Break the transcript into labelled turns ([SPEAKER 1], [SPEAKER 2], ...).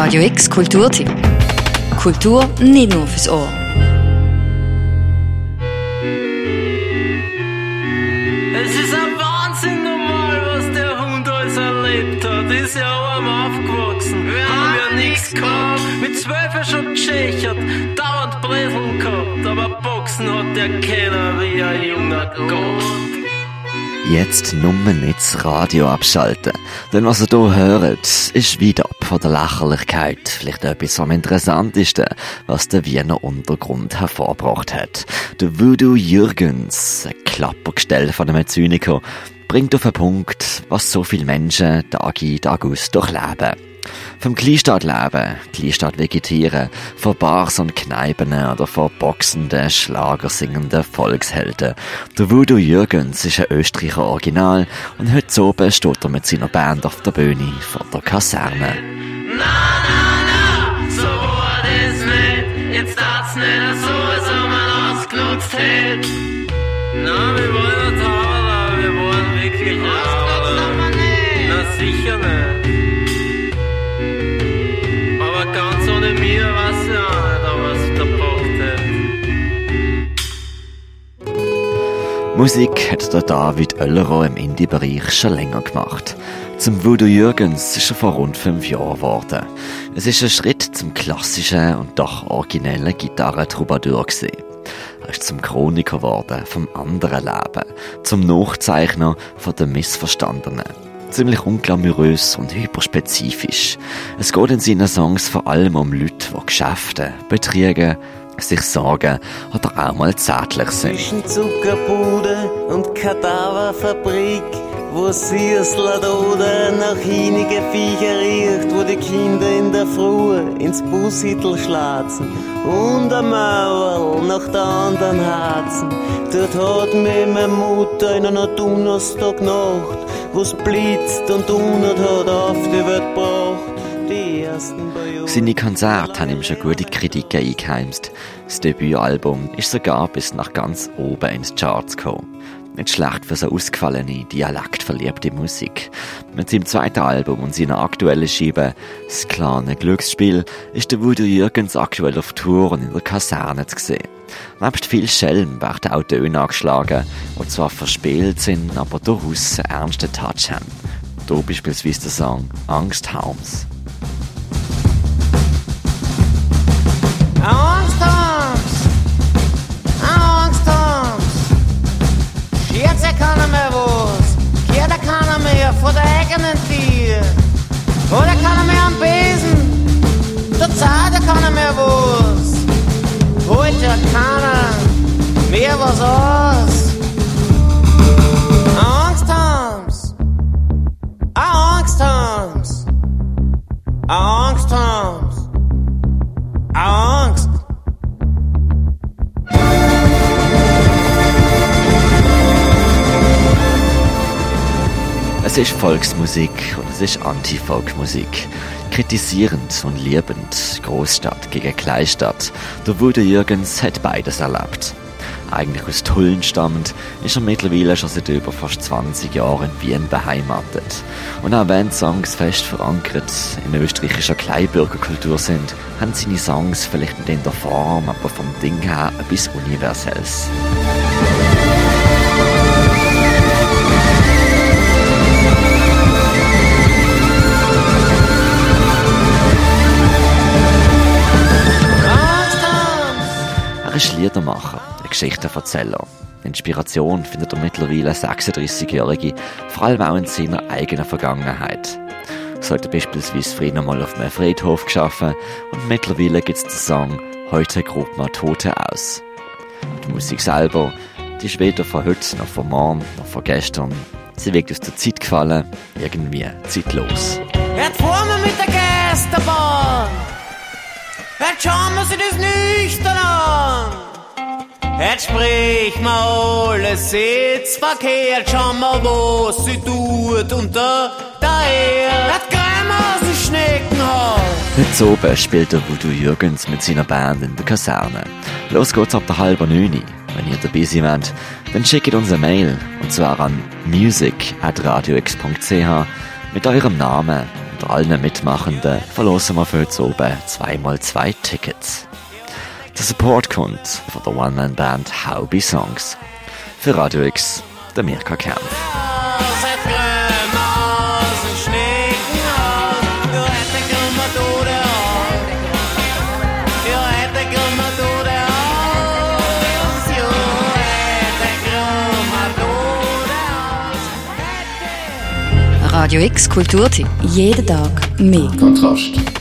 [SPEAKER 1] Radio X Kulturtipp. Kultur nicht nur fürs Ohr.
[SPEAKER 2] Es ist ein Wahnsinn normal, was der Hund alles erlebt hat. Ist ja arm aufgewachsen, haben ja nichts gehabt. Mit zwölf er schon geschächert, dauernd Breseln gehabt. Aber Boxen hat der Kenner wie ein junger Gott.
[SPEAKER 3] Jetzt nur nicht das Radio abschalten. Denn was ihr hier hört, ist wieder von der Lächerlichkeit vielleicht etwas am interessantesten, was der Wiener Untergrund hervorgebracht hat. Der Voodoo Jürgens, ein Klappergestell von einem Zyniker, bringt auf den Punkt, was so viele Menschen Tag in, Tag aus durchleben. Vom Kleinstadtleben, Kleinstadt vegetieren, von Bars und Kneipen oder von boxenden, schlagersingenden Volkshelden. Der Voodoo Jürgens ist ein Österreicher Original und heute oben steht er mit seiner Band auf der Bühne vor der Kaserne.
[SPEAKER 2] Na, na, na, so war das nicht. Jetzt darf's nicht so, als ob man ausgenutzt hätte. Na, wir wollen nicht haben, wir wollen wirklich haben. Na, sicher nicht.
[SPEAKER 3] Musik hat der David Oellerer im Indie-Bereich schon länger gemacht. Zum Voodoo Jürgens ist er vor rund fünf Jahren geworden. Es ist ein Schritt zum klassischen und doch originellen Gitarren-Troubadour gewesen. Er ist zum Chroniker geworden vom anderen Leben, zum Nachzeichner von den Missverstandenen. Ziemlich unglamourös und hyperspezifisch. Es geht in seinen Songs vor allem um Leute, die Geschäfte, Betriege, sich sorgen oder auch mal zärtlich sind.
[SPEAKER 4] Zwischen Zuckerbude und Kadaverfabrik, wo Süßler oder nach hinige Viecher riecht, wo die Kinder in der Früh ins Bushittel schlazen und am Mauerl nach der anderen Herzen. Dort hat mich meine Mutter in einer Donnerstagnacht, wo's blitzt und donnert hat, auf die Welt gebracht.
[SPEAKER 3] Seine Konzerte haben ihm schon gute Kritiken eingeheimst. Das Debütalbum ist sogar bis nach ganz oben ins Charts gekommen. Nicht schlecht für so ausgefallene, dialektverliebte Musik. Mit seinem zweiten Album und seiner aktuellen Scheibe «Das kleine Glücksspiel» ist der Voodoo Jürgens aktuell auf Tour und in der Kaserne zu sehen. Nebst viel Schelm werden auch Töne angeschlagen, die zwar verspielt sind, aber durchaus einen ernsten Touch haben. Hier beispielsweise der Song «Angst Harms».
[SPEAKER 4] Vor der eigenen Tür. Oder kann er mir am Besen, der Zarte kann er mir was. Heute kann er mir was aus.
[SPEAKER 3] Es ist Volksmusik und es ist Anti-Folkmusik. Kritisierend und liebend, Großstadt gegen Kleinstadt. Der Wude Jürgens hat beides erlebt. Eigentlich aus Tulln stammend, ist er mittlerweile schon seit über fast 20 Jahren in Wien beheimatet. Und auch wenn Songs fest verankert in österreichischer Kleinbürgerkultur sind, haben seine Songs vielleicht nicht in der Form, aber vom Ding her etwas Universelles. Ist Liedermacher, ein Geschichtenverzähler. Inspiration findet er mittlerweile 36-Jährige, vor allem auch in seiner eigenen Vergangenheit. So hat beispielsweise früher mal auf einem Friedhof geschaffen und mittlerweile gibt es den Song «Heute grob mal Tote aus». Die Musik selber, die ist weder von heute noch von morgen noch von gestern. Sie wirkt aus der Zeit gefallen, irgendwie zeitlos.
[SPEAKER 4] Jetzt fahren mit der Geisterbahn. Jetzt schauen wir sich das nüchtern an. Jetzt sprich mal alles jetzt verkehrt. Schauen wir, was sie tut unter. Jetzt greifen wir aus dem.
[SPEAKER 3] Heute oben spielt der Voodoo Jürgens mit seiner Band in der Kaserne. Los geht's ab der halben neun. Wenn ihr dabei sein wollt, dann schickt uns eine Mail, und zwar an music.radiox.ch mit eurem Namen,
[SPEAKER 4] Und allen Mitmachenden verlosen wir für jetzt oben zweimal zwei Tickets. Der Support kommt von der One-Man-Band Howby Songs. Für Radio X, der Mirka Kern.
[SPEAKER 1] Radio X Kulturtipp. Jeden Tag mehr.
[SPEAKER 5] Kontrast.